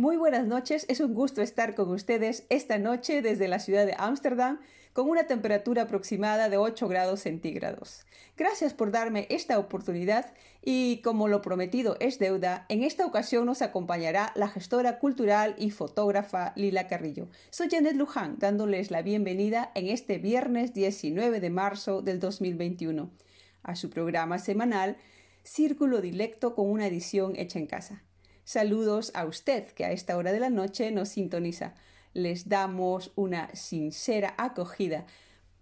Muy buenas noches, es un gusto estar con ustedes esta noche desde la ciudad de Ámsterdam con una temperatura aproximada de 8 grados centígrados. Gracias por darme esta oportunidad y como lo prometido es deuda, en esta ocasión nos acompañará la gestora cultural y fotógrafa Lila Carrillo. Soy Janet Luján dándoles la bienvenida en este viernes 19 de marzo del 2021 a su programa semanal Círculo Dilecto con una edición hecha en casa. Saludos a usted que a esta hora de la noche nos sintoniza. Les damos una sincera acogida.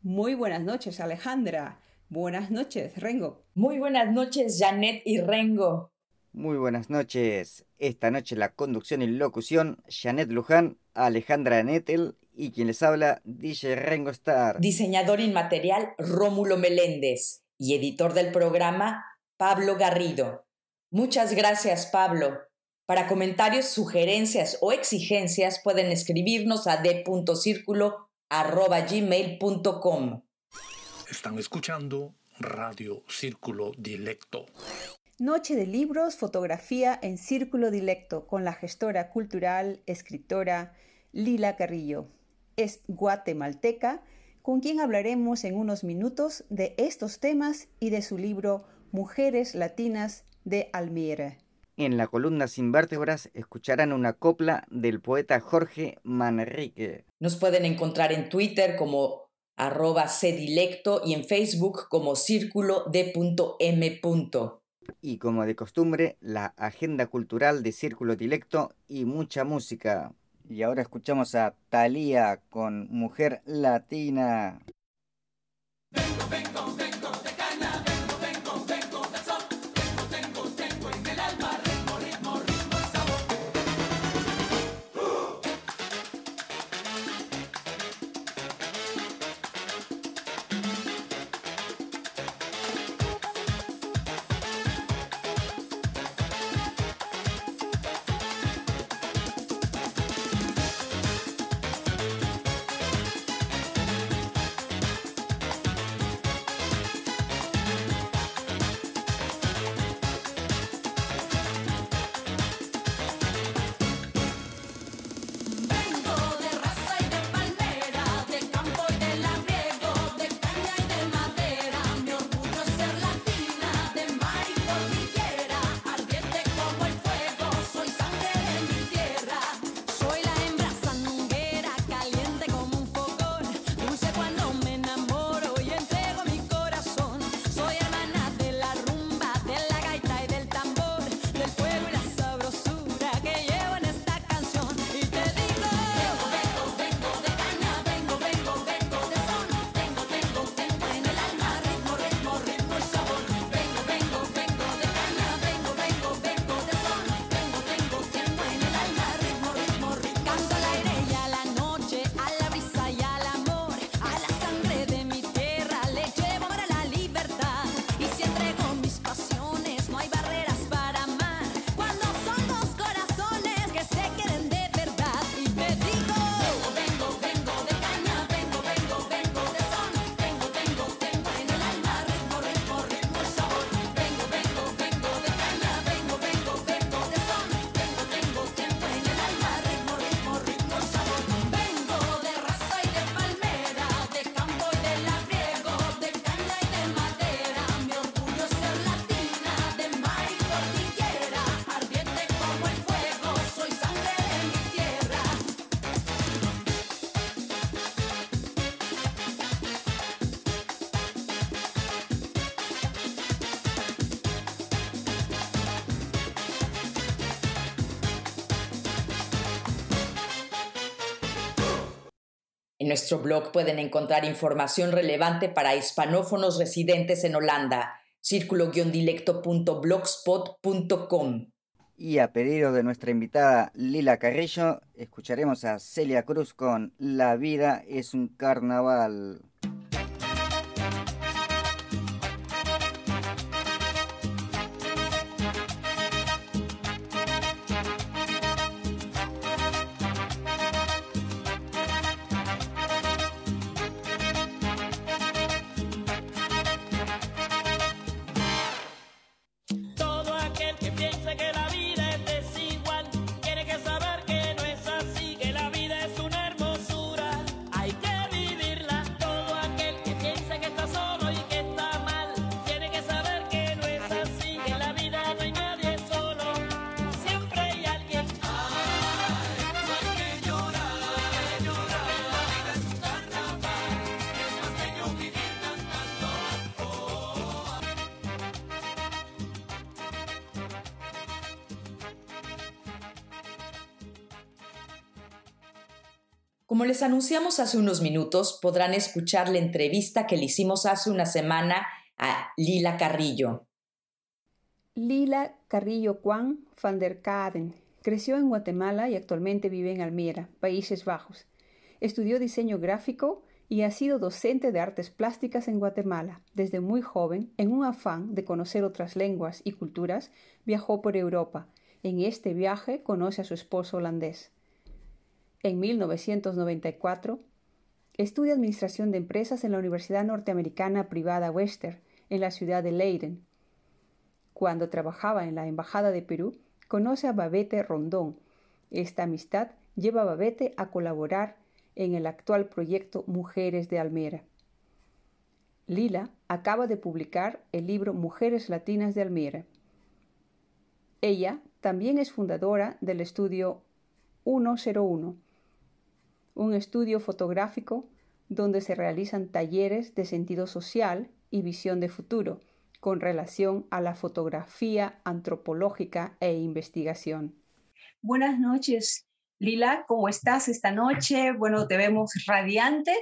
Muy buenas noches, Alejandra. Buenas noches, Rengo. Muy buenas noches, Janet y Rengo. Muy buenas noches. Esta noche la conducción y locución, Janet Luján, Alejandra Nettel y quien les habla, DJ Rengo Star. Diseñador inmaterial, Rómulo Meléndez. Y editor del programa, Pablo Garrido. Muchas gracias, Pablo. Para comentarios, sugerencias o exigencias pueden escribirnos a d.círculo.gmail.com. Están escuchando Radio Círculo Dilecto. Noche de libros, fotografía en Círculo Dilecto con la gestora cultural, escritora Lila Carrillo. Es guatemalteca, con quien hablaremos en unos minutos de estos temas y de su libro Mujeres Latinas de Almira. En la columna Sin Vértebras escucharán una copla del poeta Jorge Manrique. Nos pueden encontrar en Twitter como arroba cdilecto y en Facebook como círculo d.m. Y como de costumbre, la agenda cultural de Círculo Dilecto y mucha música. Y ahora escuchamos a Thalía con Mujer Latina. En nuestro blog pueden encontrar información relevante para hispanófonos residentes en Holanda, círculo-dilecto.blogspot.com. Y a pedido de nuestra invitada Lila Carrillo, escucharemos a Celia Cruz con La vida es un carnaval. Como les anunciamos hace unos minutos, podrán escuchar la entrevista que le hicimos hace una semana a Lila Carrillo. Lila Carrillo Juan van der Kaden creció en Guatemala y actualmente vive en Almira, Países Bajos. Estudió diseño gráfico y ha sido docente de artes plásticas en Guatemala. Desde muy joven, en un afán de conocer otras lenguas y culturas, viajó por Europa. En este viaje conoce a su esposo holandés. En 1994, estudia Administración de Empresas en la Universidad Norteamericana Privada Western, en la ciudad de Leiden. Cuando trabajaba en la Embajada de Perú, conoce a Babette Rondón. Esta amistad lleva a Babette a colaborar en el actual proyecto Mujeres de Almera. Lila acaba de publicar el libro Mujeres Latinas de Almera. Ella también es fundadora del estudio 101, un estudio fotográfico donde se realizan talleres de sentido social y visión de futuro con relación a la fotografía antropológica e investigación. Buenas noches, Lila, ¿cómo estás esta noche? Bueno, te vemos radiante,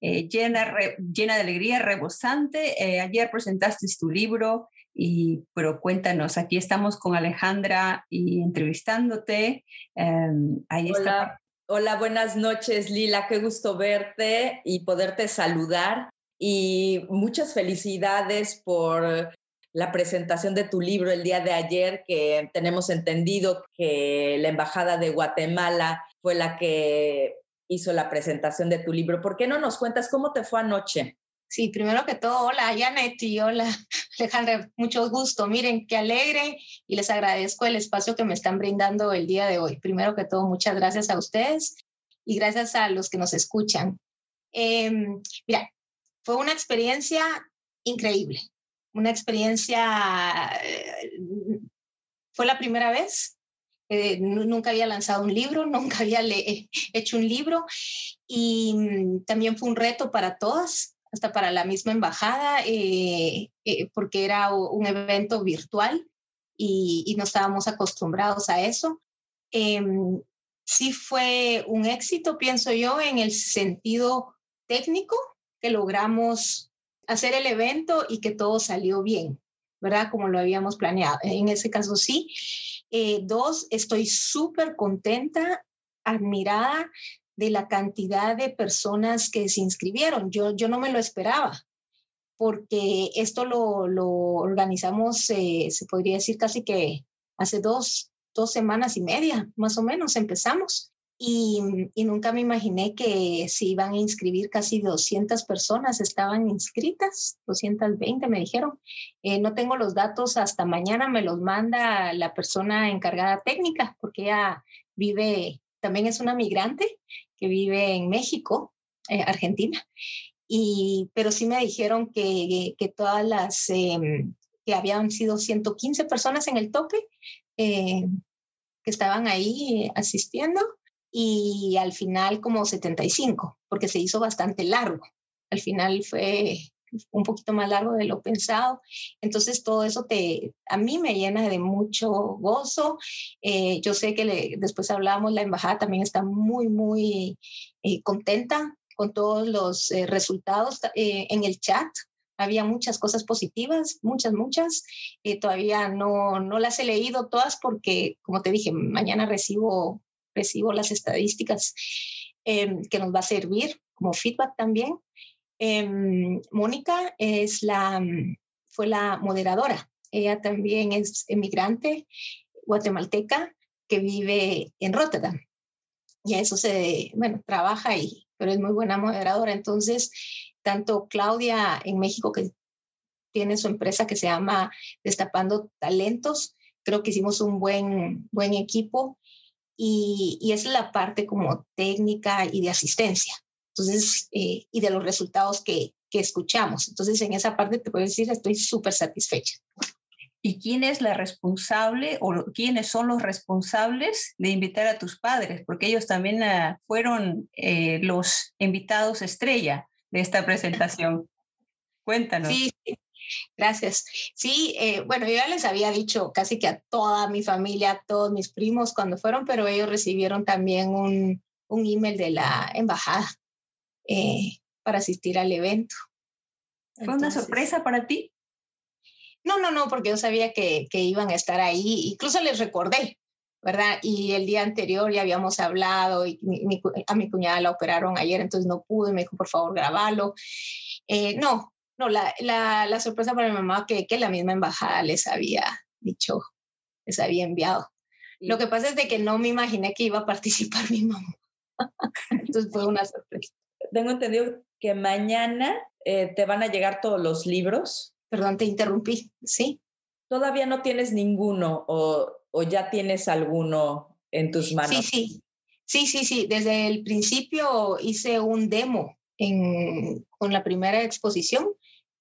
eh, llena, llena de alegría, rebosante. Eh, ayer presentaste tu libro, y, pero cuéntanos, aquí estamos con Alejandra y entrevistándote. Em, ahí está Hola, buenas noches Lila, qué gusto verte y poderte saludar y muchas felicidades por la presentación de tu libro el día de ayer, que tenemos entendido que la Embajada de Guatemala fue la que hizo la presentación de tu libro. ¿Por qué no nos cuentas cómo te fue anoche? Sí, primero que todo, hola Janet y hola Alejandra, mucho gusto. Miren, qué alegre y les agradezco el espacio que me están brindando el día de hoy. Primero que todo, muchas gracias a ustedes y gracias a los que nos escuchan. Em, mira, fue una experiencia increíble, una experiencia, eh, fue la primera vez eh, nunca había lanzado un libro, nunca había hecho un libro y mm, también fue un reto para todas, hasta para la misma embajada, eh, eh, porque era un evento virtual y, no estábamos acostumbrados a eso. Em, sí fue un éxito, pienso yo, en el sentido técnico, que logramos hacer el evento y que todo salió bien, ¿verdad? Como lo habíamos planeado. En ese caso sí. Eh, dos, estoy súper contenta, admirada de la cantidad de personas que se inscribieron. Yo, yo no me lo esperaba, porque esto lo, lo organizamos, eh, se podría decir casi que hace dos, dos semanas y media, más o menos, empezamos. Y, y, nunca me imaginé que se iban a inscribir casi 200 personas, estaban inscritas, 220 me dijeron. Eh, no tengo los datos hasta mañana, me los manda la persona encargada técnica, porque ella vive también es una migrante que vive en México, eh, Argentina, y, pero sí me dijeron que, que todas las, em, que habían sido 115 personas en el tope, eh, que estaban ahí asistiendo, y al final como 75, porque se hizo bastante largo. Al final fue un poquito más largo de lo pensado. Entonces todo eso te, a mí me llena de mucho gozo. Eh, yo sé que después hablamos, la embajada también está muy, muy eh, contenta con todos los eh, resultados en el chat. había muchas cosas positivas, muchas, muchas. Todavía no, no las he leído todas porque, como te dije, mañana recibo, recibo las estadísticas em, que nos va a servir como feedback también. Em, Mónica la, fue la moderadora. Ella también es emigrante guatemalteca que vive en Rotterdam. Y a eso se, bueno, trabaja ahí, pero es muy buena moderadora. Entonces, tanto Claudia en México, que tiene su empresa que se llama Destapando Talentos, creo que hicimos un buen, buen equipo y es la parte como técnica y de asistencia. Entonces, eh, y de los resultados que, que escuchamos. Entonces, en esa parte te puedo decir, estoy súper satisfecha. ¿Y quién es la responsable o quiénes son los responsables de invitar a tus padres? Porque ellos también uh, fueron eh, los invitados estrella de esta presentación. Cuéntanos. Sí, gracias. Sí, eh, bueno, yo ya les había dicho casi que a toda mi familia, a todos mis primos cuando fueron, pero ellos recibieron también un, un email de la embajada eh, para asistir al evento. ¿Fue una sorpresa para ti? No, no, no, porque yo sabía que, que iban a estar ahí. Incluso les recordé, ¿verdad? Y el día anterior ya habíamos hablado y a mi cuñada la operaron ayer, entonces no pude, me dijo, por favor, grabalo. Eh, no, no, la, la, la, sorpresa para mi mamá que, que la misma embajada les había dicho, les había enviado. Lo que pasa es de que no me imaginé que iba a participar mi mamá. entonces fue una sorpresa. Tengo entendido que mañana eh, te van a llegar todos los libros. Perdón, te interrumpí, ¿sí? Todavía no tienes ninguno o o ya tienes alguno en tus manos? Sí, sí, sí, sí, sí. Desde el principio hice un demo en, con la primera exposición.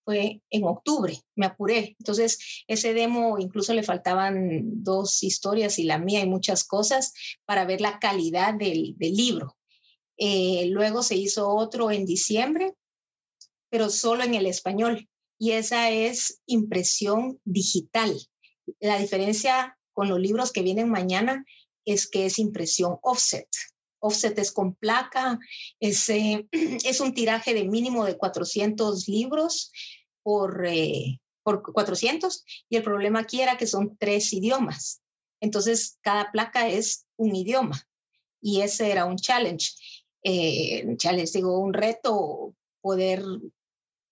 Fue en octubre, me apuré. Entonces, ese demo incluso le faltaban dos historias y la mía y muchas cosas para ver la calidad del, del libro. Eh, luego se hizo otro en diciembre, pero solo en el español. Y esa es impresión digital. La diferencia con los libros que vienen mañana es que es impresión offset. Offset es con placa, es, eh, es un tiraje de mínimo de 400 libros por, eh, por 400 y el problema aquí era que son tres idiomas. Entonces, cada placa es un idioma y ese era un challenge. Eh, challenge, digo, un reto poder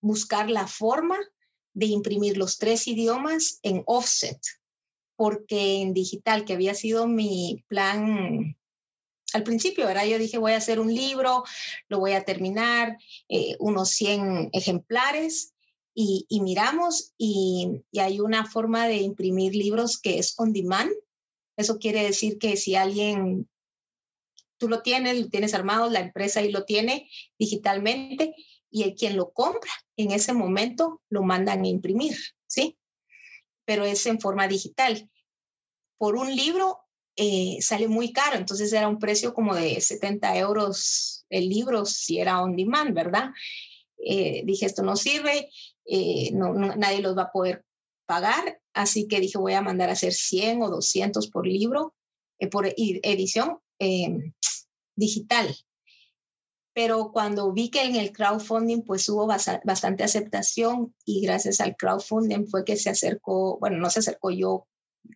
buscar la forma de imprimir los tres idiomas en offset porque en digital, que había sido mi plan al principio, ¿verdad? Yo dije, voy a hacer un libro, lo voy a terminar, eh, unos 100 ejemplares, y, miramos y, y, hay una forma de imprimir libros que es on demand. Eso quiere decir que si alguien, tú lo tienes, lo tienes armado, la empresa ahí lo tiene digitalmente, y el quien lo compra en ese momento lo mandan a imprimir, ¿sí? pero es en forma digital. Por un libro eh, sale muy caro, entonces era un precio como de 70 euros el libro si era on demand, ¿verdad? Eh, dije, esto no sirve, eh, nadie los va a poder pagar, así que dije, voy a mandar a hacer 100 o 200 por libro, por edición digital. Pero cuando vi que en el crowdfunding pues hubo bastante aceptación y gracias al crowdfunding fue que se acercó, bueno, no se acercó yo,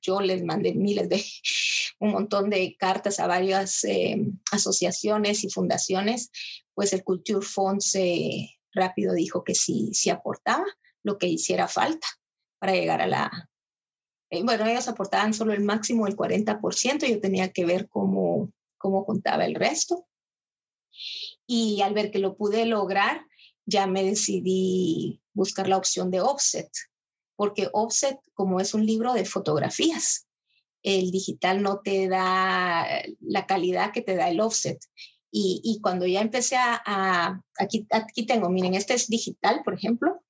yo les mandé miles de, un montón de cartas a varias eh, asociaciones y fundaciones, pues el Culture Fund se rápido dijo que sí, sí aportaba lo que hiciera falta para llegar a la... Eh, bueno, ellos aportaban solo el máximo del 40%, yo tenía que ver cómo, cómo contaba el resto y al ver que lo pude lograr, ya me decidí buscar la opción de offset, porque offset, como es un libro de fotografías, el digital no te da la calidad que te da el offset. Y, cuando ya empecé a, aquí, aquí tengo, miren, este es digital, por ejemplo.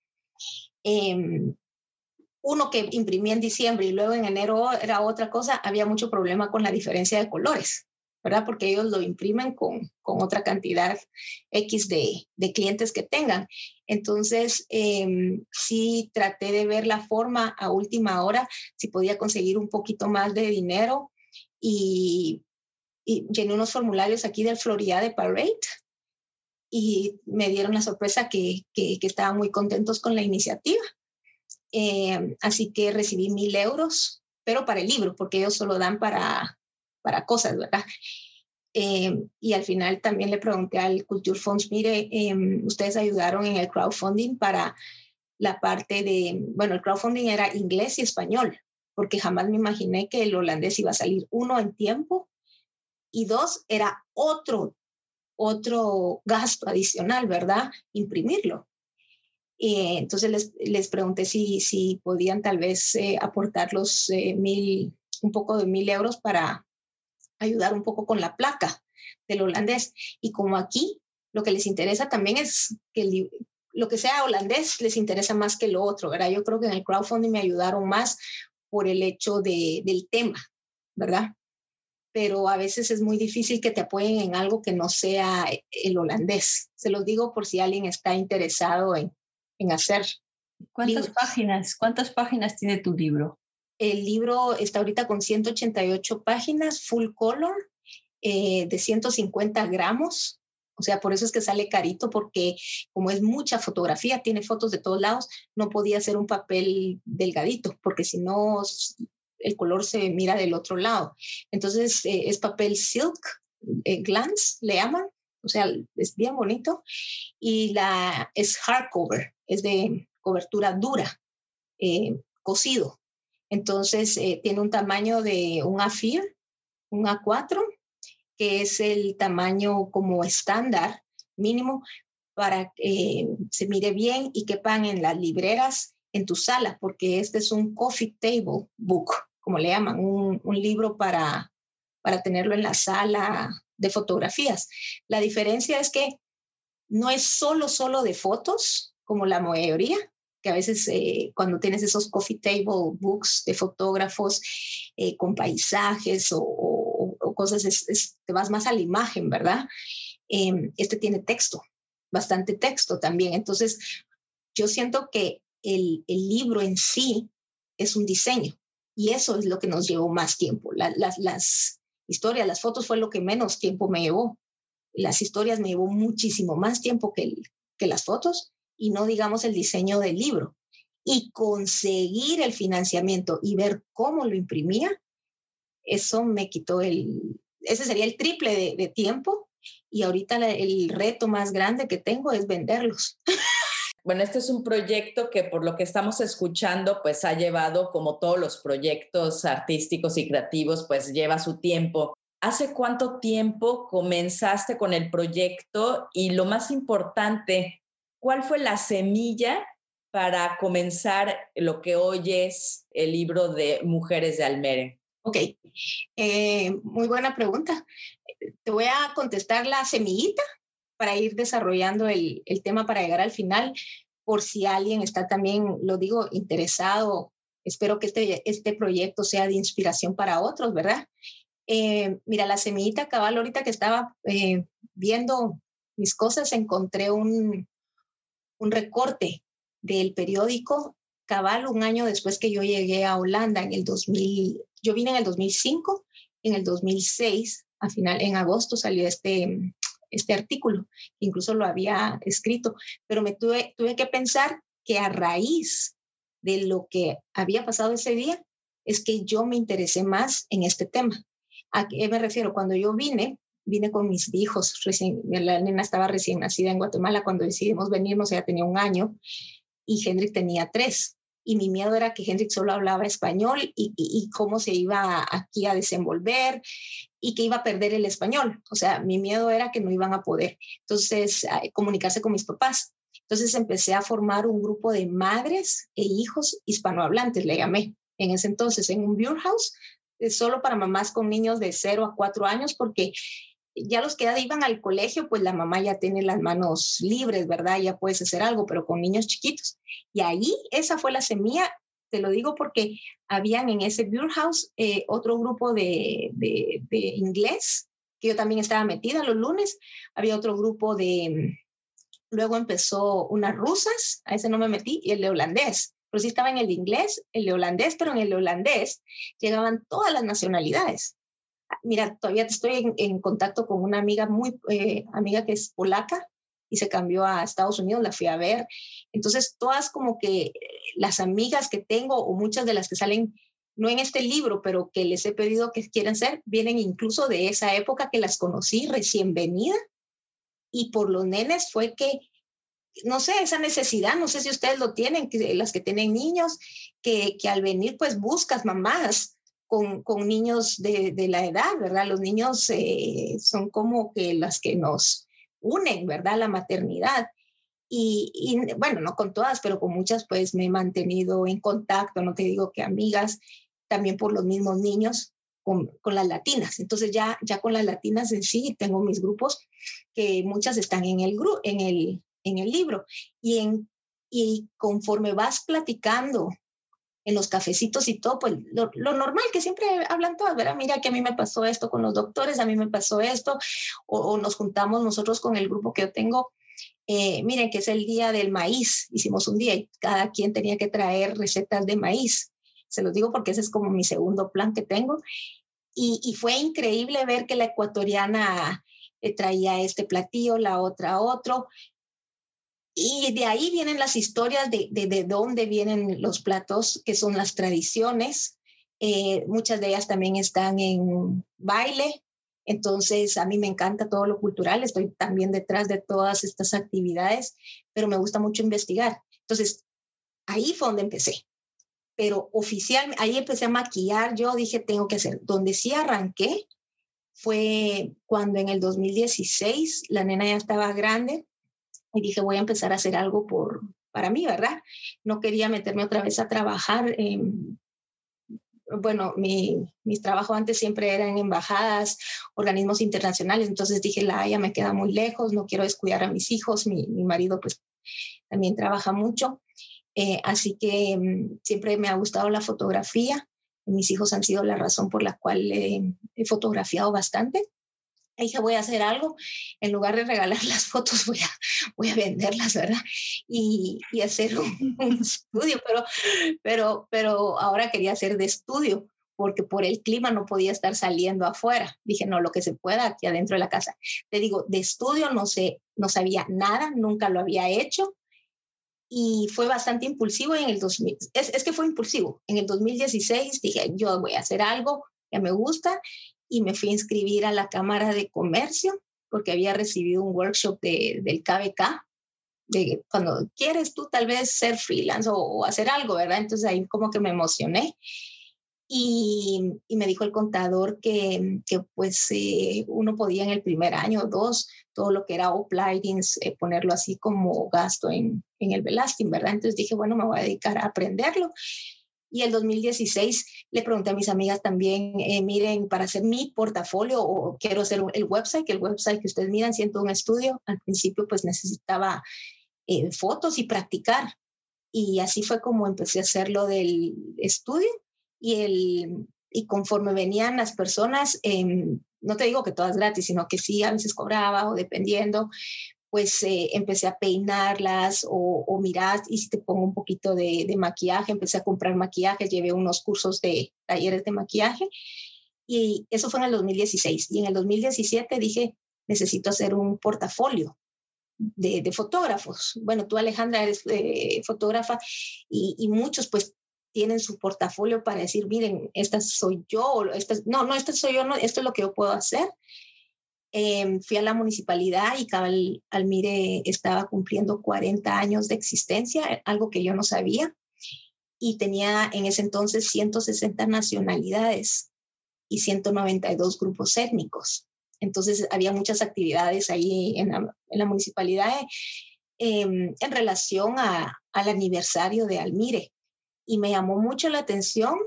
Em, uno que imprimí en diciembre y luego en enero era otra cosa, había mucho problema con la diferencia de colores. ¿verdad? Porque ellos lo imprimen con, con otra cantidad X de, de, clientes que tengan. Entonces, eh, sí traté de ver la forma a última hora, si podía conseguir un poquito más de dinero y, llené unos formularios aquí del Florida de Parade y me dieron la sorpresa que, que, estaban muy contentos con la iniciativa. Eh, así que recibí mil euros, pero para el libro, porque ellos solo dan para, para cosas, ¿verdad? Eh, y al final también le pregunté al Culture Funds, mire, em, ustedes ayudaron en el crowdfunding para la parte de, bueno, el crowdfunding era inglés y español, porque jamás me imaginé que el holandés iba a salir uno en tiempo y dos, era otro otro gasto adicional, ¿verdad? Imprimirlo. Y entonces les, les, pregunté si, si podían tal vez eh, aportar los eh, mil, un poco de mil euros para ayudar un poco con la placa del holandés. Y como aquí lo que les interesa también es que lo que sea holandés les interesa más que lo otro, ¿verdad? Yo creo que en el crowdfunding me ayudaron más por el hecho de, del tema, ¿verdad? pero a veces es muy difícil que te apoyen en algo que no sea el holandés. Se los digo por si alguien está interesado en, en hacer. ¿Cuántas páginas? ¿Cuántas páginas tiene tu libro? El libro está ahorita con 188 páginas, full color, eh, de 150 gramos. O sea, por eso es que sale carito, porque como es mucha fotografía, tiene fotos de todos lados, no podía ser un papel delgadito, porque si no el color se mira del otro lado. Entonces eh, es papel silk, eh, glance, le llaman, o sea, es bien bonito. Y la es hardcover, es de cobertura dura, eh, cosido. Entonces tiene un tamaño de un A4, un A4, que es el tamaño como estándar mínimo para que se mire bien y quepan en las libreras en tu sala, porque este es un coffee table book como le llaman, un, libro para, para tenerlo en la sala de fotografías. La diferencia es que no es solo, solo de fotos, como la mayoría, que a veces eh, cuando tienes esos coffee table books de fotógrafos eh, con paisajes o, cosas, te vas más a la imagen, ¿verdad? Em, este tiene texto, bastante texto también. Entonces, yo siento que el, libro en sí es un diseño. Y eso es lo que nos llevó más tiempo. las historias, las fotos fue lo que menos tiempo me llevó. Las historias me llevó muchísimo más tiempo que, que las fotos y no digamos el diseño del libro. Y conseguir el financiamiento y ver cómo lo imprimía, eso me quitó el, ese sería el triple de, de tiempo y ahorita el reto más grande que tengo es venderlos. Bueno, este es un proyecto que por lo que estamos escuchando, pues ha llevado, como todos los proyectos artísticos y creativos, pues lleva su tiempo. ¿Hace cuánto tiempo comenzaste con el proyecto? Y lo más importante, ¿cuál fue la semilla para comenzar lo que hoy es el libro de Mujeres de Almere? Ok, eh, muy buena pregunta. Te voy a contestar la semillita para ir desarrollando el, el, tema para llegar al final, por si alguien está también, lo digo, interesado. Espero que este, este proyecto sea de inspiración para otros, ¿verdad? Eh, mira, la semillita cabal, ahorita que estaba eh, viendo mis cosas, encontré un, un recorte del periódico cabal un año después que yo llegué a Holanda en el 2000. Yo vine en el 2005, en el 2006, a final, en agosto salió este, este artículo, incluso lo había escrito, pero me tuve, tuve que pensar que a raíz de lo que había pasado ese día, es que yo me interesé más en este tema. ¿A qué me refiero? Cuando yo vine, vine con mis hijos, la nena estaba recién nacida en Guatemala, cuando decidimos venirnos ella tenía un año y Hendrik tenía tres y mi miedo era que Hendrik solo hablaba español y, cómo se iba aquí a desenvolver y que iba a perder el español. O sea, mi miedo era que no iban a poder. Entonces, comunicarse con mis papás. Entonces empecé a formar un grupo de madres e hijos hispanohablantes, le llamé en ese entonces, en un beer house, eh, solo para mamás con niños de 0 a 4 años, porque ya los que iban al colegio, pues la mamá ya tiene las manos libres, ¿verdad? Ya puedes hacer algo, pero con niños chiquitos. Y ahí esa fue la semilla, te lo digo porque habían en ese Beer House eh, otro grupo de, de, inglés, que yo también estaba metida los lunes, había otro grupo de, luego empezó unas rusas, a ese no me metí, y el de holandés. Pero sí estaba en el inglés, el holandés, pero en el holandés llegaban todas las nacionalidades mira, todavía estoy en, contacto con una amiga muy, eh, amiga que es polaca y se cambió a Estados Unidos, la fui a ver. Entonces, todas como que las amigas que tengo o muchas de las que salen, no en este libro, pero que les he pedido que quieren ser, vienen incluso de esa época que las conocí recién venida. Y por los nenes fue que no sé, esa necesidad, no sé si ustedes lo tienen, las que tienen niños, que, que al venir pues buscas mamás con, niños de, de, la edad, ¿verdad? Los niños eh, son como que las que nos unen, ¿verdad? La maternidad. Y, y, bueno, no con todas, pero con muchas pues me he mantenido en contacto, no te digo que amigas, también por los mismos niños, con, con, las latinas. Entonces ya, ya con las latinas en sí tengo mis grupos que muchas están en el, en el, en el libro. Y, en, y conforme vas platicando en los cafecitos y todo, pues lo, normal que siempre hablan todas, ¿verdad? Mira que a mí me pasó esto con los doctores, a mí me pasó esto, o, nos juntamos nosotros con el grupo que yo tengo. Eh, miren que es el día del maíz, hicimos un día y cada quien tenía que traer recetas de maíz. Se los digo porque ese es como mi segundo plan que tengo. Y, fue increíble ver que la ecuatoriana eh, traía este platillo, la otra otro, y de ahí vienen las historias de, de, dónde vienen los platos, que son las tradiciones. Eh, muchas de ellas también están en baile. Entonces, a mí me encanta todo lo cultural. Estoy también detrás de todas estas actividades, pero me gusta mucho investigar. Entonces, ahí fue donde empecé. Pero oficialmente, ahí empecé a maquillar. Yo dije, tengo que hacer. Donde sí arranqué fue cuando en el 2016 la nena ya estaba grande y dije, voy a empezar a hacer algo por, para mí, ¿verdad? No quería meterme otra vez a trabajar. bueno, mi, mis trabajos antes siempre eran en embajadas, organismos internacionales, entonces dije, la Haya me queda muy lejos, no quiero descuidar a mis hijos, mi, mi marido pues también trabaja mucho, eh, así que mm, siempre me ha gustado la fotografía, mis hijos han sido la razón por la cual he fotografiado bastante dije, voy a hacer algo, en lugar de regalar las fotos, voy a, voy a venderlas, ¿verdad? Y, y hacer un, estudio, pero, pero, pero ahora quería hacer de estudio, porque por el clima no podía estar saliendo afuera. Dije, no, lo que se pueda aquí adentro de la casa. Te digo, de estudio no sé, no sabía nada, nunca lo había hecho. Y fue bastante impulsivo en el 2000, es, es que fue impulsivo. En el 2016 dije, yo voy a hacer algo que me gusta y me fui a inscribir a la Cámara de Comercio porque había recibido un workshop de, del KBK, cuando quieres tú tal vez ser freelance o, hacer algo, ¿verdad? Entonces ahí como que me emocioné. Y, y me dijo el contador que, que pues eh, uno podía en el primer año o dos, todo lo que era uplightings, eh, ponerlo así como gasto en, en el Belasting, ¿verdad? Entonces dije, bueno, me voy a dedicar a aprenderlo. Y el 2016 le pregunté a mis amigas también, eh, miren, para hacer mi portafolio o quiero hacer el website, que el website que ustedes miran, siento un estudio, al principio pues necesitaba eh, fotos y practicar. Y así fue como empecé a hacerlo del estudio y, el, y conforme venían las personas, em, no te digo que todas gratis, sino que sí, a veces cobraba o dependiendo, pues eh, empecé a peinarlas o, o mirar y si te pongo un poquito de, de, maquillaje, empecé a comprar maquillaje, llevé unos cursos de talleres de maquillaje y eso fue en el 2016. Y en el 2017 dije, necesito hacer un portafolio de, de fotógrafos. Bueno, tú Alejandra eres eh, fotógrafa y, y, muchos pues tienen su portafolio para decir, miren, esta soy yo, esta, no, no, esta soy yo, no, esto es lo que yo puedo hacer. Eh, fui a la municipalidad y Cabal Almire estaba cumpliendo 40 años de existencia, algo que yo no sabía, y tenía en ese entonces 160 nacionalidades y 192 grupos étnicos. Entonces había muchas actividades ahí en la, municipalidad eh, en relación al aniversario de Almire. Y me llamó mucho la atención,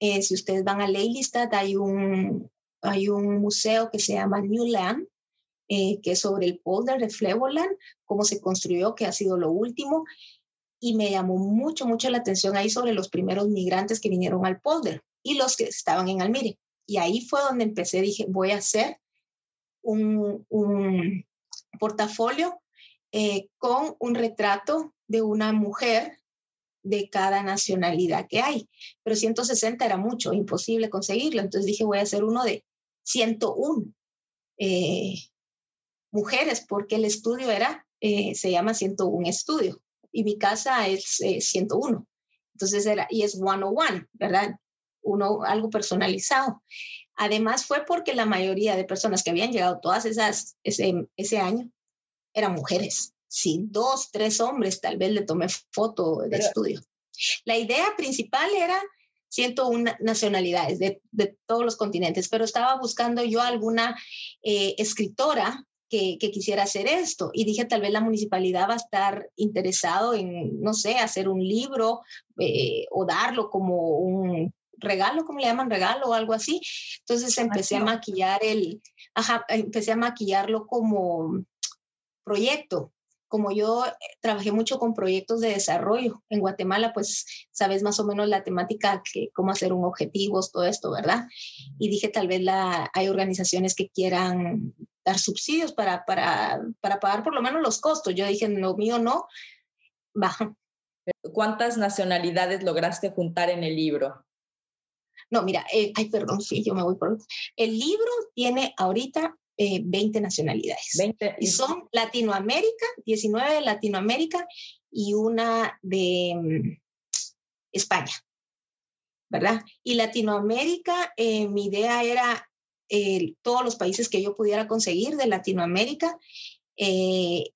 eh, si ustedes van a Leilistad, hay un, hay un museo que se llama Newland, eh, que es sobre el polder de Flevoland, cómo se construyó, que ha sido lo último. Y me llamó mucho, mucho la atención ahí sobre los primeros migrantes que vinieron al polder y los que estaban en Almire. Y ahí fue donde empecé, dije, voy a hacer un, portafolio eh, con un retrato de una mujer de cada nacionalidad que hay. Pero 160 era mucho, imposible conseguirlo. Entonces dije, voy a hacer uno de 101 eh, mujeres, porque el estudio era eh, se llama 101 Estudio y mi casa es 101. Eh, Entonces era, y es 101, ¿verdad? Uno, algo personalizado. Además fue porque la mayoría de personas que habían llegado todas esas, ese, ese año eran mujeres. Sí, dos, tres hombres, tal vez le tomé foto de estudio. La idea principal era 101 nacionalidades de, de, todos los continentes, pero estaba buscando yo alguna eh, escritora que, que, quisiera hacer esto y dije tal vez la municipalidad va a estar interesado en, no sé, hacer un libro eh, o darlo como un regalo, ¿cómo le llaman? Regalo o algo así. Entonces empecé a maquillar el, ajá, empecé a maquillarlo como proyecto como yo eh, trabajé mucho con proyectos de desarrollo en Guatemala, pues sabes más o menos la temática, que cómo hacer un objetivo, todo esto, ¿verdad? Y dije, tal vez la, hay organizaciones que quieran dar subsidios para, para, para pagar por lo menos los costos. Yo dije, lo mío no, baja. ¿Cuántas nacionalidades lograste juntar en el libro? No, mira, eh, ay, perdón, sí, yo me voy por... El libro tiene ahorita 20 eh, nacionalidades. 20. Y son Latinoamérica, 19 de Latinoamérica y una de mm, España, ¿verdad? Y Latinoamérica, eh, mi idea era eh, todos los países que yo pudiera conseguir de Latinoamérica,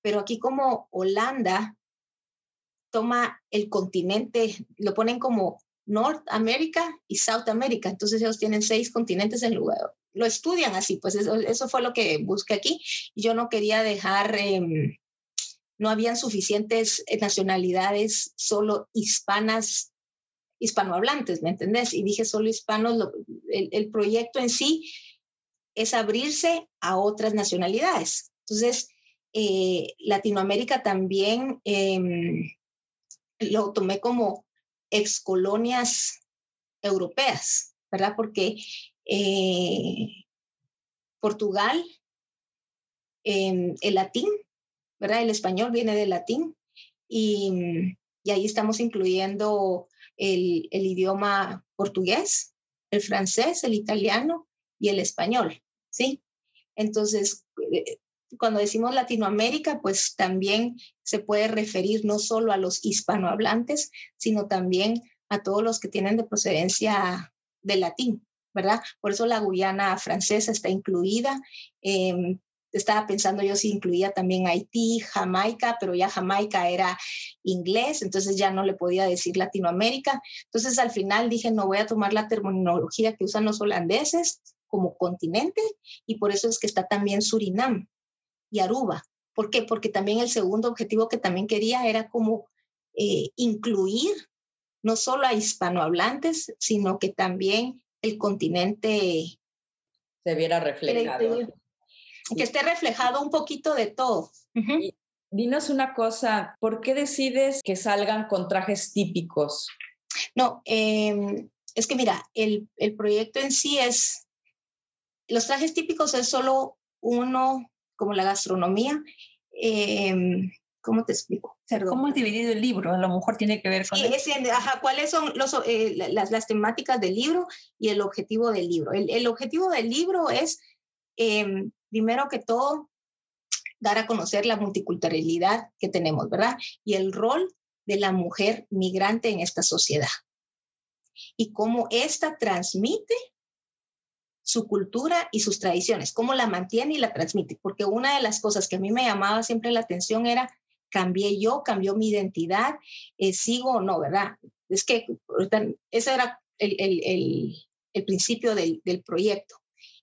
pero aquí como Holanda toma el continente, lo ponen como North America y South America, entonces ellos tienen seis continentes en lugar, lo estudian así, pues eso, fue lo que busqué aquí. Yo no quería dejar, em, no habían suficientes nacionalidades solo hispanas, hispanohablantes, ¿me entendés? Y dije solo hispanos, el, proyecto en sí es abrirse a otras nacionalidades. Entonces, eh, Latinoamérica también em, lo tomé como excolonias europeas, ¿verdad? Porque eh, Portugal, em, el latín, ¿verdad? El español viene del latín y, ahí estamos incluyendo el, idioma portugués, el francés, el italiano y el español, ¿sí? Entonces, eh, cuando decimos Latinoamérica, pues también se puede referir no solo a los hispanohablantes, sino también a todos los que tienen de procedencia del latín, ¿verdad? Por eso la Guyana francesa está incluida. Em, estaba pensando yo si incluía también Haití, Jamaica, pero ya Jamaica era inglés, entonces ya no le podía decir Latinoamérica. Entonces al final dije, no voy a tomar la terminología que usan los holandeses como continente y por eso es que está también Surinam y Aruba. ¿Por qué? Porque también el segundo objetivo que también quería era como eh, incluir no solo a hispanohablantes, sino que también el continente se viera reflejado. Que esté reflejado un poquito de todo. dinos una cosa, ¿por qué decides que salgan con trajes típicos? No, em, es que mira, el, el, proyecto en sí es, los trajes típicos es solo uno, como la gastronomía, eh, ¿Cómo te explico? ¿Cómo es dividido el libro? A lo mejor tiene que ver con... Sí, ajá, ¿cuáles son los, eh, las, las, temáticas del libro y el objetivo del libro? El, el objetivo del libro es, em, primero que todo, dar a conocer la multiculturalidad que tenemos, ¿verdad? Y el rol de la mujer migrante en esta sociedad. Y cómo ésta transmite su cultura y sus tradiciones, cómo la mantiene y la transmite. Porque una de las cosas que a mí me llamaba siempre la atención era cambié yo, cambió mi identidad, eh, sigo o no, ¿verdad? Es que ese era el, principio del, proyecto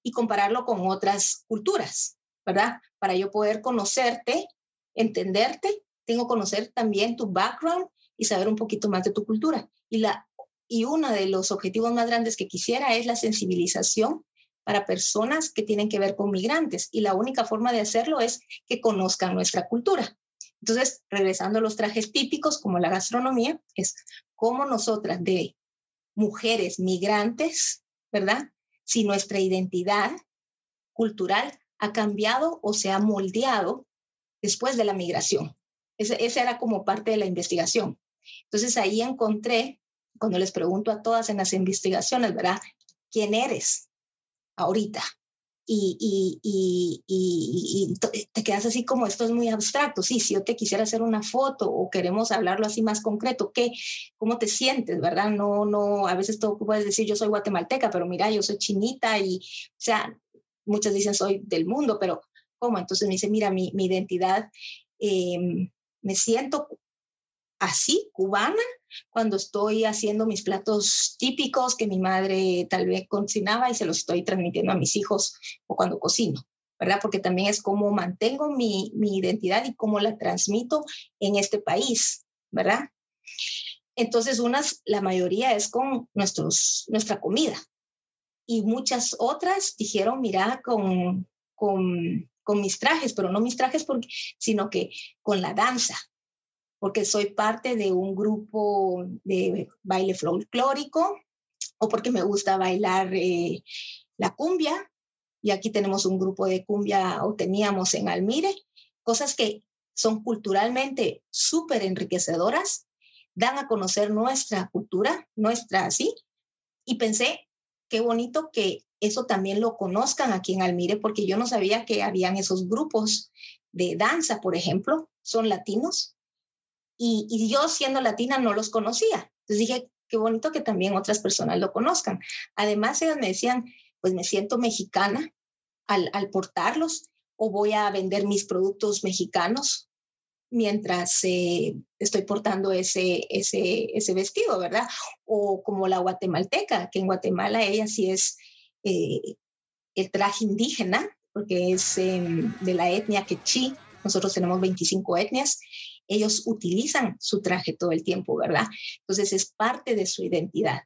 y compararlo con otras culturas, ¿verdad? Para yo poder conocerte, entenderte, tengo que conocer también tu background y saber un poquito más de tu cultura. Y, la, y uno de los objetivos más grandes que quisiera es la sensibilización para personas que tienen que ver con migrantes. Y la única forma de hacerlo es que conozcan nuestra cultura. Entonces, regresando a los trajes típicos como la gastronomía, es cómo nosotras de mujeres migrantes, ¿verdad? Si nuestra identidad cultural ha cambiado o se ha moldeado después de la migración. Esa era como parte de la investigación. Entonces ahí encontré, cuando les pregunto a todas en las investigaciones, ¿verdad? ¿Quién eres ahorita? Y, y, y, te quedas así como esto es muy abstracto. Sí, si yo te quisiera hacer una foto o queremos hablarlo así más concreto, ¿qué, ¿cómo te sientes, verdad? No, no, a veces tú puedes decir yo soy guatemalteca, pero mira, yo soy chinita y, o sea, muchos dicen soy del mundo, pero ¿cómo? Entonces me dice, mira, mi, mi identidad, em, me siento así, cubana, cuando estoy haciendo mis platos típicos que mi madre tal vez cocinaba y se los estoy transmitiendo a mis hijos o cuando cocino, ¿verdad? Porque también es cómo mantengo mi, mi identidad y cómo la transmito en este país, ¿verdad? Entonces, unas, la mayoría es con nuestros, nuestra comida. Y muchas otras dijeron, mira, con, con, con mis trajes, pero no mis trajes, porque, sino que con la danza, porque soy parte de un grupo de baile folclórico o porque me gusta bailar eh, la cumbia. Y aquí tenemos un grupo de cumbia o teníamos en Almire, cosas que son culturalmente súper enriquecedoras, dan a conocer nuestra cultura, nuestra así. Y pensé, qué bonito que eso también lo conozcan aquí en Almire, porque yo no sabía que habían esos grupos de danza, por ejemplo, son latinos, y, yo siendo latina no los conocía. Entonces dije, qué bonito que también otras personas lo conozcan. Además, ellos me decían, pues me siento mexicana al, al portarlos o voy a vender mis productos mexicanos mientras eh, estoy portando ese, ese, ese vestido, ¿verdad? O como la guatemalteca, que en Guatemala ella sí es eh, el traje indígena, porque es em, de la etnia quechí, nosotros tenemos 25 etnias, ellos utilizan su traje todo el tiempo, ¿verdad? Entonces es parte de su identidad.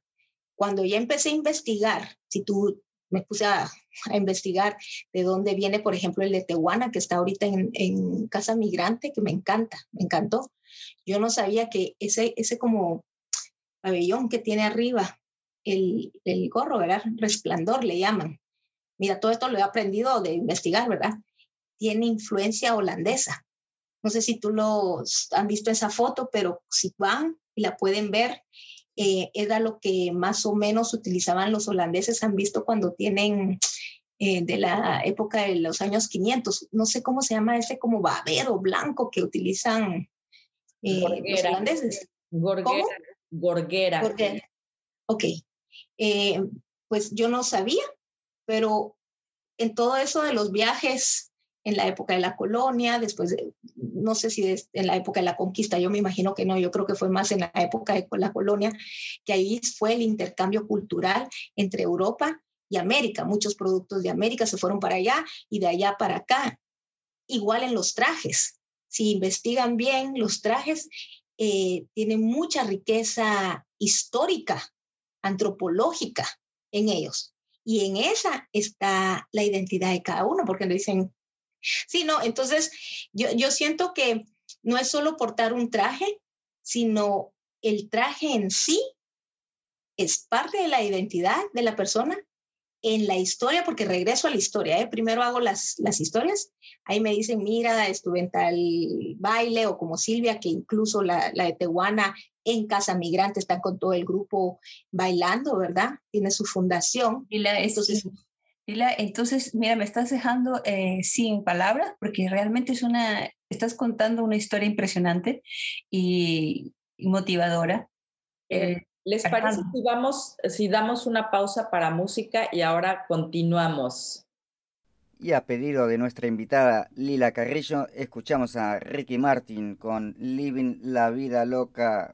Cuando ya empecé a investigar, si tú me puse a, investigar de dónde viene, por ejemplo, el de Tehuana, que está ahorita en, Casa Migrante, que me encanta, me encantó. Yo no sabía que ese, ese como pabellón que tiene arriba, el, el gorro, ¿verdad? Resplandor le llaman. Mira, todo esto lo he aprendido de investigar, ¿verdad? Tiene influencia holandesa. No sé si tú lo han visto esa foto, pero si van y la pueden ver, eh, era lo que más o menos utilizaban los holandeses, han visto cuando tienen eh, de la época de los años 500, no sé cómo se llama ese como babero blanco que utilizan eh, los holandeses. Gorguera. Gorguera. Gorguera. Ok. pues yo no sabía, pero en todo eso de los viajes en la época de la colonia, después de, no sé si en la época de la conquista, yo me imagino que no, yo creo que fue más en la época de la colonia, que ahí fue el intercambio cultural entre Europa y América. Muchos productos de América se fueron para allá y de allá para acá. Igual en los trajes. Si investigan bien, los trajes eh, tienen mucha riqueza histórica, antropológica en ellos. Y en esa está la identidad de cada uno, porque le dicen Sí, no, entonces yo, yo siento que no es solo portar un traje, sino el traje en sí es parte de la identidad de la persona en la historia, porque regreso a la historia, ¿eh? primero hago las, las historias, ahí me dicen, mira, estuve en tal baile, o como Silvia, que incluso la, la de Tehuana en Casa Migrante está con todo el grupo bailando, ¿verdad? Tiene su fundación. Y la, entonces, entonces, mira, me estás dejando eh, sin palabras porque realmente es una, estás contando una historia impresionante y, motivadora. Eh, ¿Les parece si, vamos, si damos una pausa para música y ahora continuamos? Y a pedido de nuestra invitada Lila Carrillo, escuchamos a Ricky Martin con Living la Vida Loca.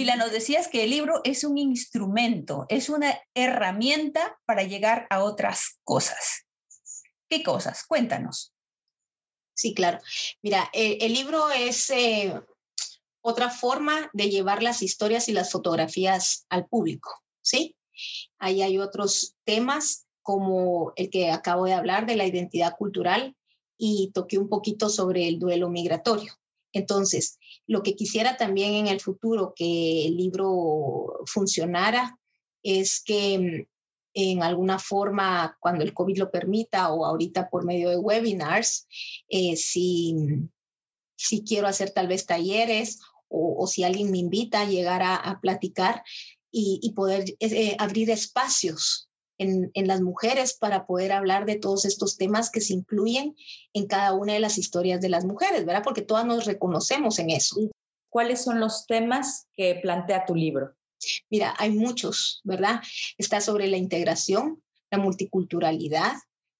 Lila, nos decías que el libro es un instrumento, es una herramienta para llegar a otras cosas. ¿Qué cosas? Cuéntanos. Sí, claro. Mira, eh, el libro es eh, otra forma de llevar las historias y las fotografías al público, ¿sí? Ahí hay otros temas como el que acabo de hablar de la identidad cultural y toqué un poquito sobre el duelo migratorio. Entonces, lo que quisiera también en el futuro que el libro funcionara es que mm, en alguna forma, cuando el COVID lo permita o ahorita por medio de webinars, eh, si, si quiero hacer tal vez talleres o, si alguien me invita a llegar a, platicar y, y poder eh, abrir espacios en, en, las mujeres para poder hablar de todos estos temas que se incluyen en cada una de las historias de las mujeres, ¿verdad? Porque todas nos reconocemos en eso. ¿Cuáles son los temas que plantea tu libro? Mira, hay muchos, ¿verdad? Está sobre la integración, la multiculturalidad,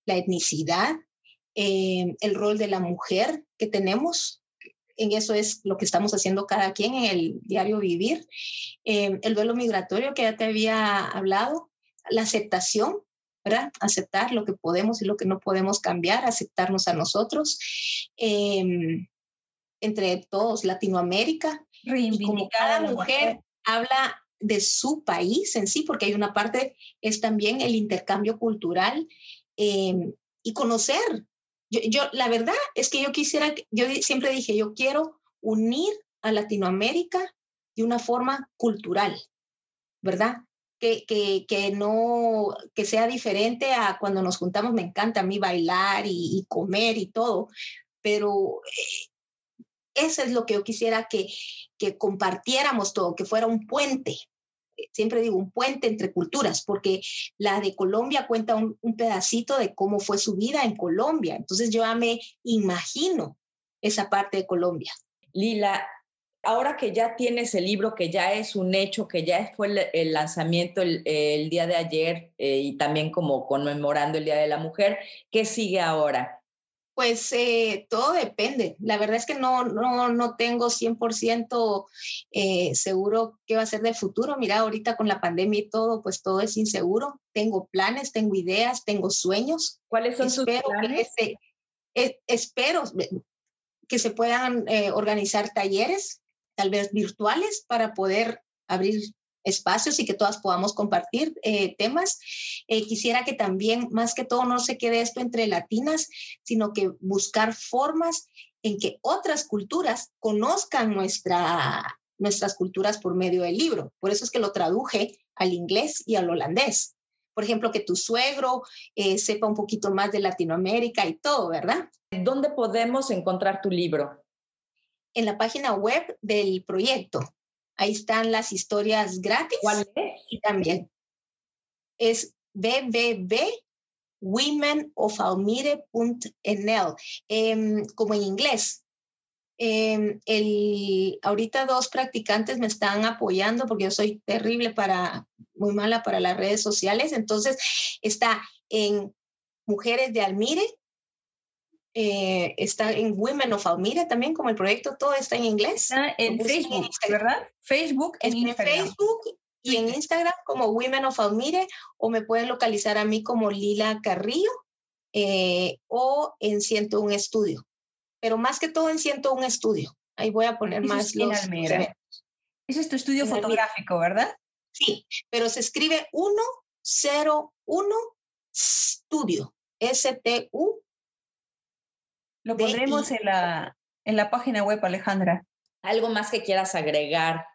la etnicidad, eh, el rol de la mujer que tenemos. En eso es lo que estamos haciendo cada quien en el diario vivir. Eh, el duelo migratorio que ya te había hablado, la aceptación, ¿verdad? Aceptar lo que podemos y lo que no podemos cambiar, aceptarnos a nosotros. Eh, entre todos, Latinoamérica. Y como cada mujer habla de su país en sí, porque hay una parte, es también el intercambio cultural eh, y conocer. Yo, yo, la verdad es que yo quisiera, yo siempre dije, yo quiero unir a Latinoamérica de una forma cultural, ¿verdad? Que, que, que, no, que sea diferente a cuando nos juntamos, me encanta a mí bailar y, y comer y todo, pero eh, eso es lo que yo quisiera que, que compartiéramos todo, que fuera un puente. Siempre digo un puente entre culturas, porque la de Colombia cuenta un, un pedacito de cómo fue su vida en Colombia. Entonces yo ya me imagino esa parte de Colombia. Lila, ahora que ya tienes el libro, que ya es un hecho, que ya fue el, el lanzamiento el, el, día de ayer eh, y también como conmemorando el Día de la Mujer, ¿qué sigue ahora? Pues eh, todo depende. La verdad es que no, no, no tengo 100% eh, seguro qué va a ser del futuro. Mira, ahorita con la pandemia y todo, pues todo es inseguro. Tengo planes, tengo ideas, tengo sueños. ¿Cuáles son espero sus planes? Que se, eh, espero que se puedan eh, organizar talleres, tal vez virtuales, para poder abrir espacios y que todas podamos compartir eh, temas. Eh, quisiera que también, más que todo, no se quede esto entre latinas, sino que buscar formas en que otras culturas conozcan nuestra, nuestras culturas por medio del libro. Por eso es que lo traduje al inglés y al holandés. Por ejemplo, que tu suegro eh, sepa un poquito más de Latinoamérica y todo, ¿verdad? ¿Dónde podemos encontrar tu libro? En la página web del proyecto, Ahí están las historias gratis. ¿Cuál es? Y también es www.womenofalmire.nl, eh, como en inglés. Em, el, ahorita dos practicantes me están apoyando porque yo soy terrible para, muy mala para las redes sociales. Entonces está en Mujeres de Almire, eh, está en Women of Almire también, como el proyecto, todo está en inglés. Está en Facebook, ¿verdad? Facebook, en, en Facebook y en Instagram como Women of Almire o me pueden localizar a mí como Lila Carrillo eh, o en 101 Estudio. Pero más que todo en 101 Estudio. Ahí voy a poner más los, Ese es tu estudio fotográfico, ¿verdad? Sí, pero se escribe 101 Studio. S-T-U. Lo pondremos en la, en la página web, Alejandra. ¿Algo más que quieras agregar?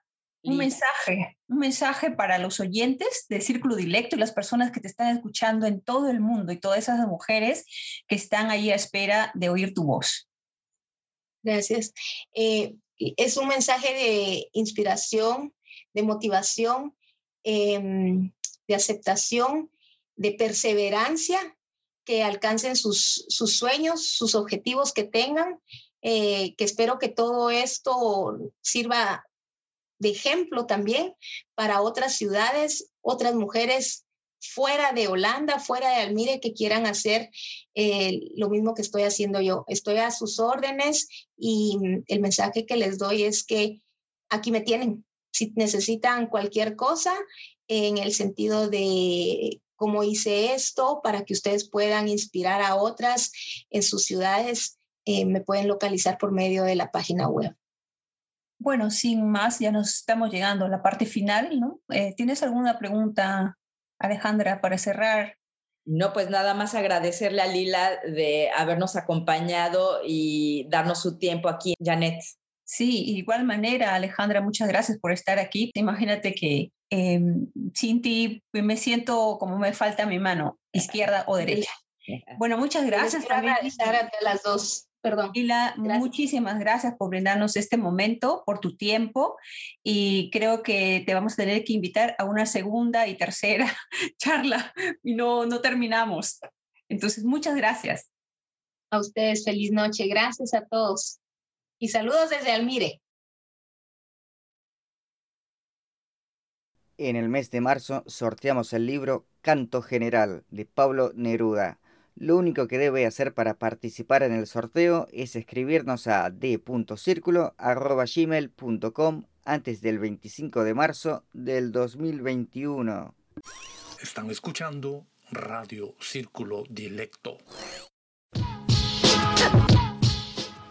Un mensaje, un mensaje para los oyentes del Círculo Dilecto y las personas que te están escuchando en todo el mundo y todas esas mujeres que están ahí a espera de oír tu voz. Gracias. Eh, es un mensaje de inspiración, de motivación, em, de aceptación, de perseverancia, que alcancen sus, sueños, sus objetivos que tengan, eh, que espero que todo esto sirva de ejemplo también para otras ciudades, otras mujeres fuera de Holanda, fuera de Almire, que quieran hacer eh, lo mismo que estoy haciendo yo. Estoy a sus órdenes y el mensaje que les doy es que aquí me tienen. Si necesitan cualquier cosa en el sentido de cómo hice esto para que ustedes puedan inspirar a otras en sus ciudades, eh, me pueden localizar por medio de la página web. Bueno, sin más, ya nos estamos llegando a la parte final, ¿no? Eh, ¿Tienes alguna pregunta, Alejandra, para cerrar? No, pues nada más agradecerle a Lila de habernos acompañado y darnos su tiempo aquí, Janet. Sí, igual manera, Alejandra, muchas gracias por estar aquí. Imagínate que eh, sin ti me siento como me falta mi mano, izquierda o derecha. Bueno, muchas gracias también. las dos. Perdón. Lila, muchísimas gracias por brindarnos este momento, por tu tiempo y creo que te vamos a tener que invitar a una segunda y tercera charla y no, no terminamos. Entonces, muchas gracias. A ustedes, feliz noche. Gracias a todos. Y saludos desde Almire. En el mes de marzo sorteamos el libro Canto General de Pablo Neruda. Lo único que debe hacer para participar en el sorteo es escribirnos a d.circulo.gmail.com antes del 25 de marzo del 2021. Están escuchando Radio Círculo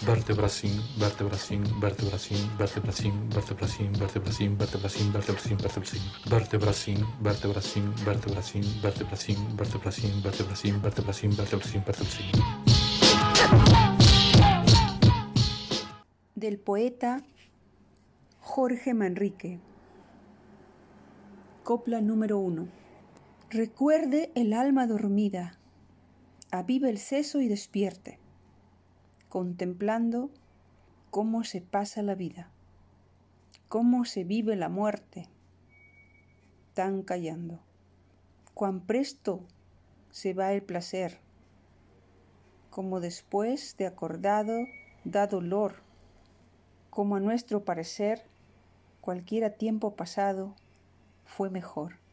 Vertebracin, vertebracin, vertebracin, vertebracin, vertebracin, vertebracin, vertebracin, vertebracin, vertebracin, vertebracin, vertebracin, vertebracin, vertebracin, vertebracin, vertebracin, vertebracin, vertebracin, vertebracin. Del poeta Jorge Manrique. Copla número uno. Recuerde el alma dormida, avive el seso y despierte contemplando cómo se pasa la vida, cómo se vive la muerte, tan callando, cuán presto se va el placer, como después de acordado da dolor, como a nuestro parecer cualquiera tiempo pasado fue mejor.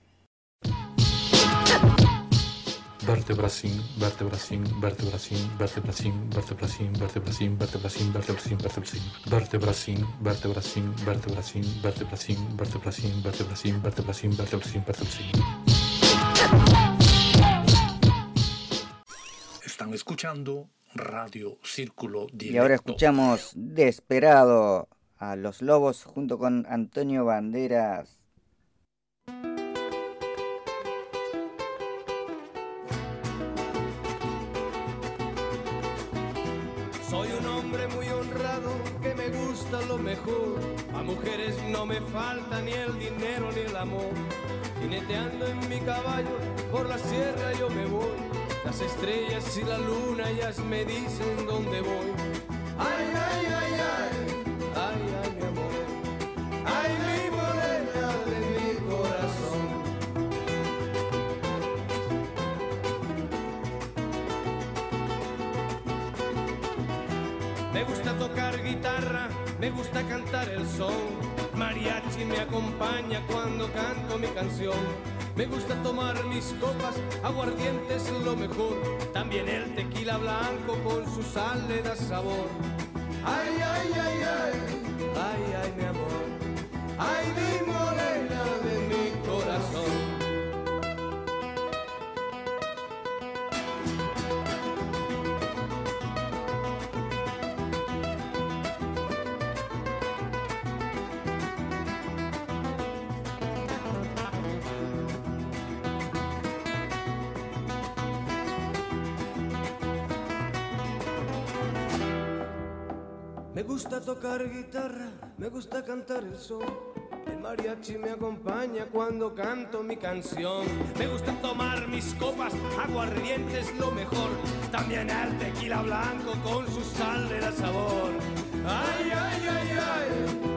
Vertebracin, vertebracin, vertebracin, vertebracin, vertebracin, vertebracin, vertebracin, vertebracin, vertebracin, vertebracin, vertebracin, vertebracin, vertebracin, vertebracin, vertebracin, vertebracin, vertebracin, vertebracin. Están escuchando Radio Círculo Directo. Y ahora escuchamos Desperado a Los Lobos junto con Antonio Banderas. Lo mejor. A mujeres no me falta ni el dinero ni el amor. Jineteando en mi caballo por la sierra yo me voy. Las estrellas y la luna ellas me dicen dónde voy. Gusta cantar el son. Mariachi me acompaña cuando canto mi canción. Me gusta tomar mis copas, aguardiente es lo mejor. También el tequila blanco con su sal le da sabor. Ay, ay, ay, ay, ay, ay, mi amor. Ay, mi morena gusta tocar guitarra, me gusta cantar el son. El mariachi me acompaña cuando canto mi canción. Me gusta tomar mis copas, aguardiente es lo mejor. También el tequila blanco con su sal le da sabor. Ay, ay, ay, ay,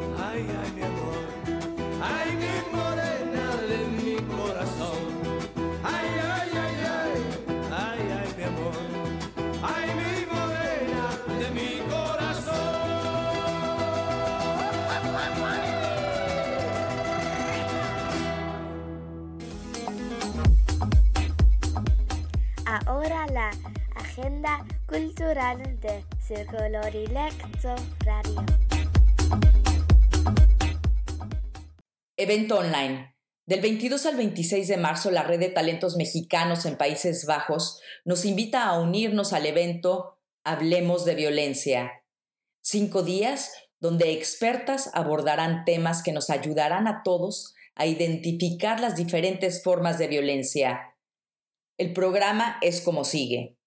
Ahora la agenda cultural de Círculo Directo Radio. Evento online. Del 22 al 26 de marzo, la Red de Talentos Mexicanos en Países Bajos nos invita a unirnos al evento Hablemos de Violencia. Cinco días donde expertas abordarán temas que nos ayudarán a todos a identificar las diferentes formas de violencia. El programa es como sigue.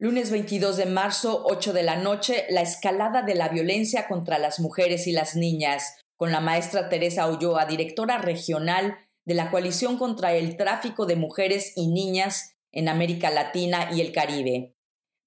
Lunes 22 de marzo, 8 de la noche, la escalada de la violencia contra las mujeres y las niñas, con la maestra Teresa Ulloa, directora regional de la Coalición contra el Tráfico de Mujeres y Niñas en América Latina y el Caribe.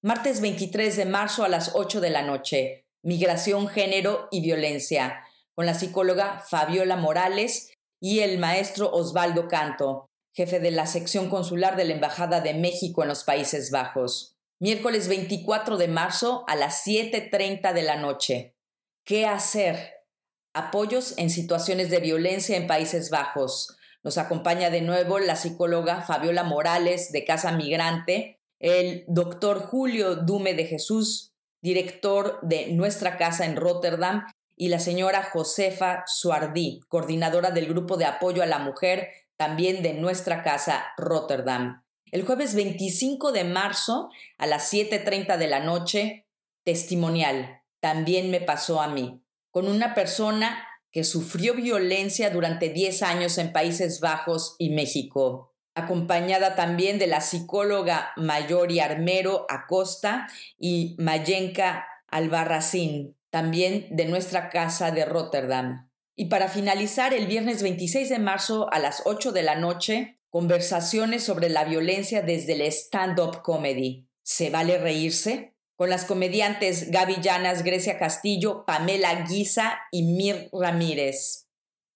Martes 23 de marzo a las 8 de la noche, Migración, Género y Violencia, con la psicóloga Fabiola Morales y el maestro Osvaldo Canto, jefe de la sección consular de la Embajada de México en los Países Bajos. Miércoles 24 de marzo a las 7.30 de la noche. ¿Qué hacer? Apoyos en situaciones de violencia en Países Bajos. Nos acompaña de nuevo la psicóloga Fabiola Morales de Casa Migrante, el doctor Julio Dume de Jesús, director de Nuestra Casa en Rotterdam, y la señora Josefa Suardí, coordinadora del Grupo de Apoyo a la Mujer, también de Nuestra Casa Rotterdam. El jueves 25 de marzo a las 7.30 de la noche, testimonial, también me pasó a mí, con una persona que sufrió violencia durante 10 años en Países Bajos y México, acompañada también de la psicóloga Mayori Armero Acosta y Mayenka Albarracín, también de nuestra casa de Rotterdam. Y para finalizar, el viernes 26 de marzo a las 8 de la noche, conversaciones sobre la violencia desde el stand-up comedy. ¿Se vale reírse? Con las comediantes Gaby Llanas, Grecia Castillo, Pamela Guisa y Mir Ramírez.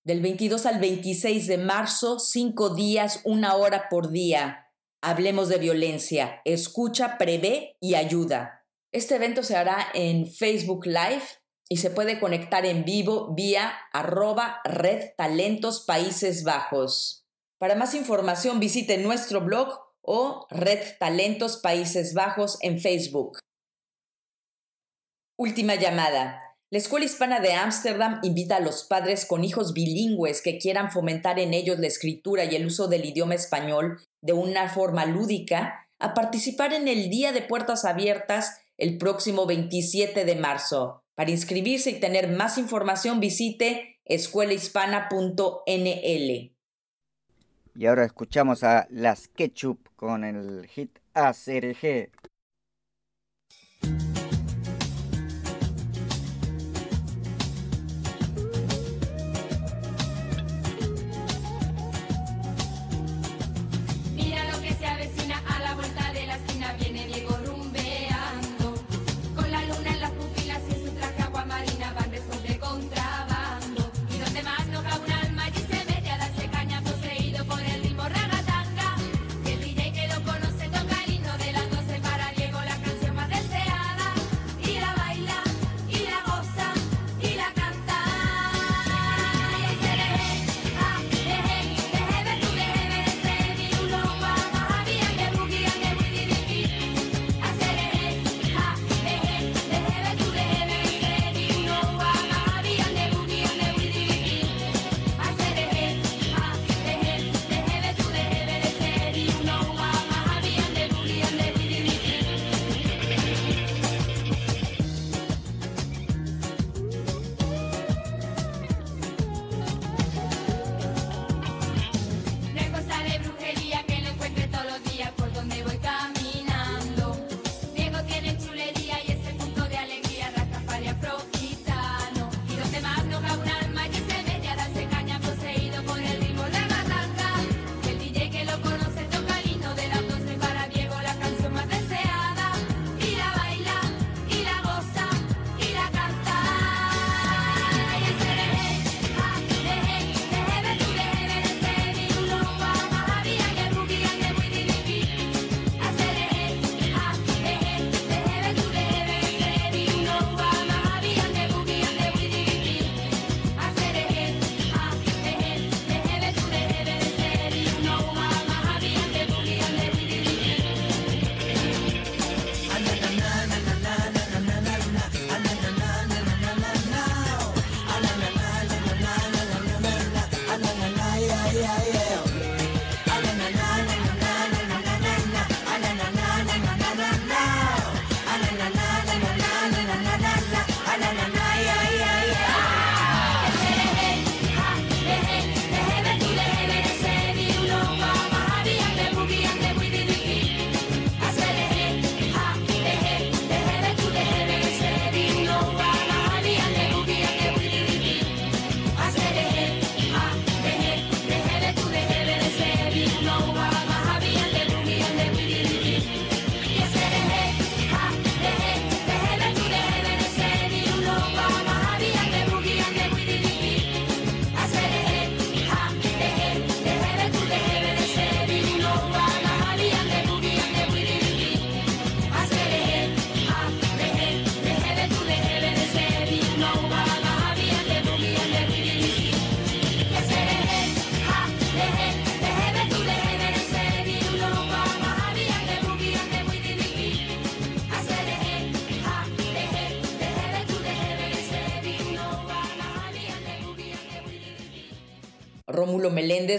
Del 22 al 26 de marzo, cinco días, una hora por día. Hablemos de violencia. Escucha, prevé y ayuda. Este evento se hará en Facebook Live y se puede conectar en vivo vía arroba Red Talentos Países Bajos. Para más información visite nuestro blog o Red Talentos Países Bajos en Facebook. Última llamada. La Escuela Hispana de Ámsterdam invita a los padres con hijos bilingües que quieran fomentar en ellos la escritura y el uso del idioma español de una forma lúdica a participar en el Día de Puertas Abiertas el próximo 27 de marzo. Para inscribirse y tener más información visite escuelahispana.nl. Y ahora escuchamos a Las Ketchup con el hit ACRG.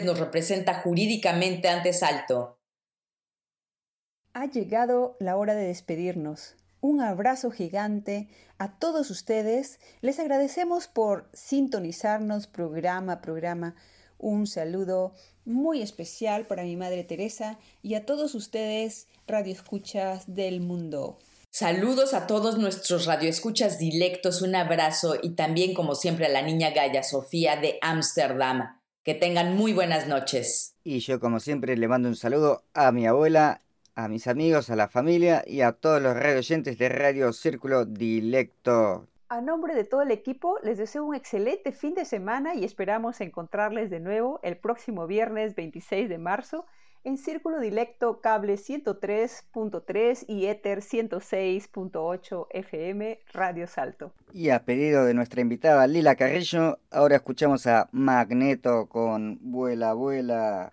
Nos representa jurídicamente ante Salto. Ha llegado la hora de despedirnos. Un abrazo gigante a todos ustedes. Les agradecemos por sintonizarnos programa a programa. Un saludo muy especial para mi madre Teresa y a todos ustedes, radioescuchas del mundo. Saludos a todos nuestros radioescuchas dilectos, un abrazo y también como siempre a la niña Gaya Sofía de Ámsterdam. Que tengan muy buenas noches. Y yo como siempre le mando un saludo a mi abuela, a mis amigos, a la familia y a todos los radio oyentes de Radio Círculo Dilecto. A nombre de todo el equipo, les deseo un excelente fin de semana y esperamos encontrarles de nuevo el próximo viernes 26 de marzo en Círculo Dilecto Cable 103.3 y Ether 106.8 FM Radio Salto. Y a pedido de nuestra invitada Lila Carrillo, ahora escuchamos a Magneto con Vuela, vuela.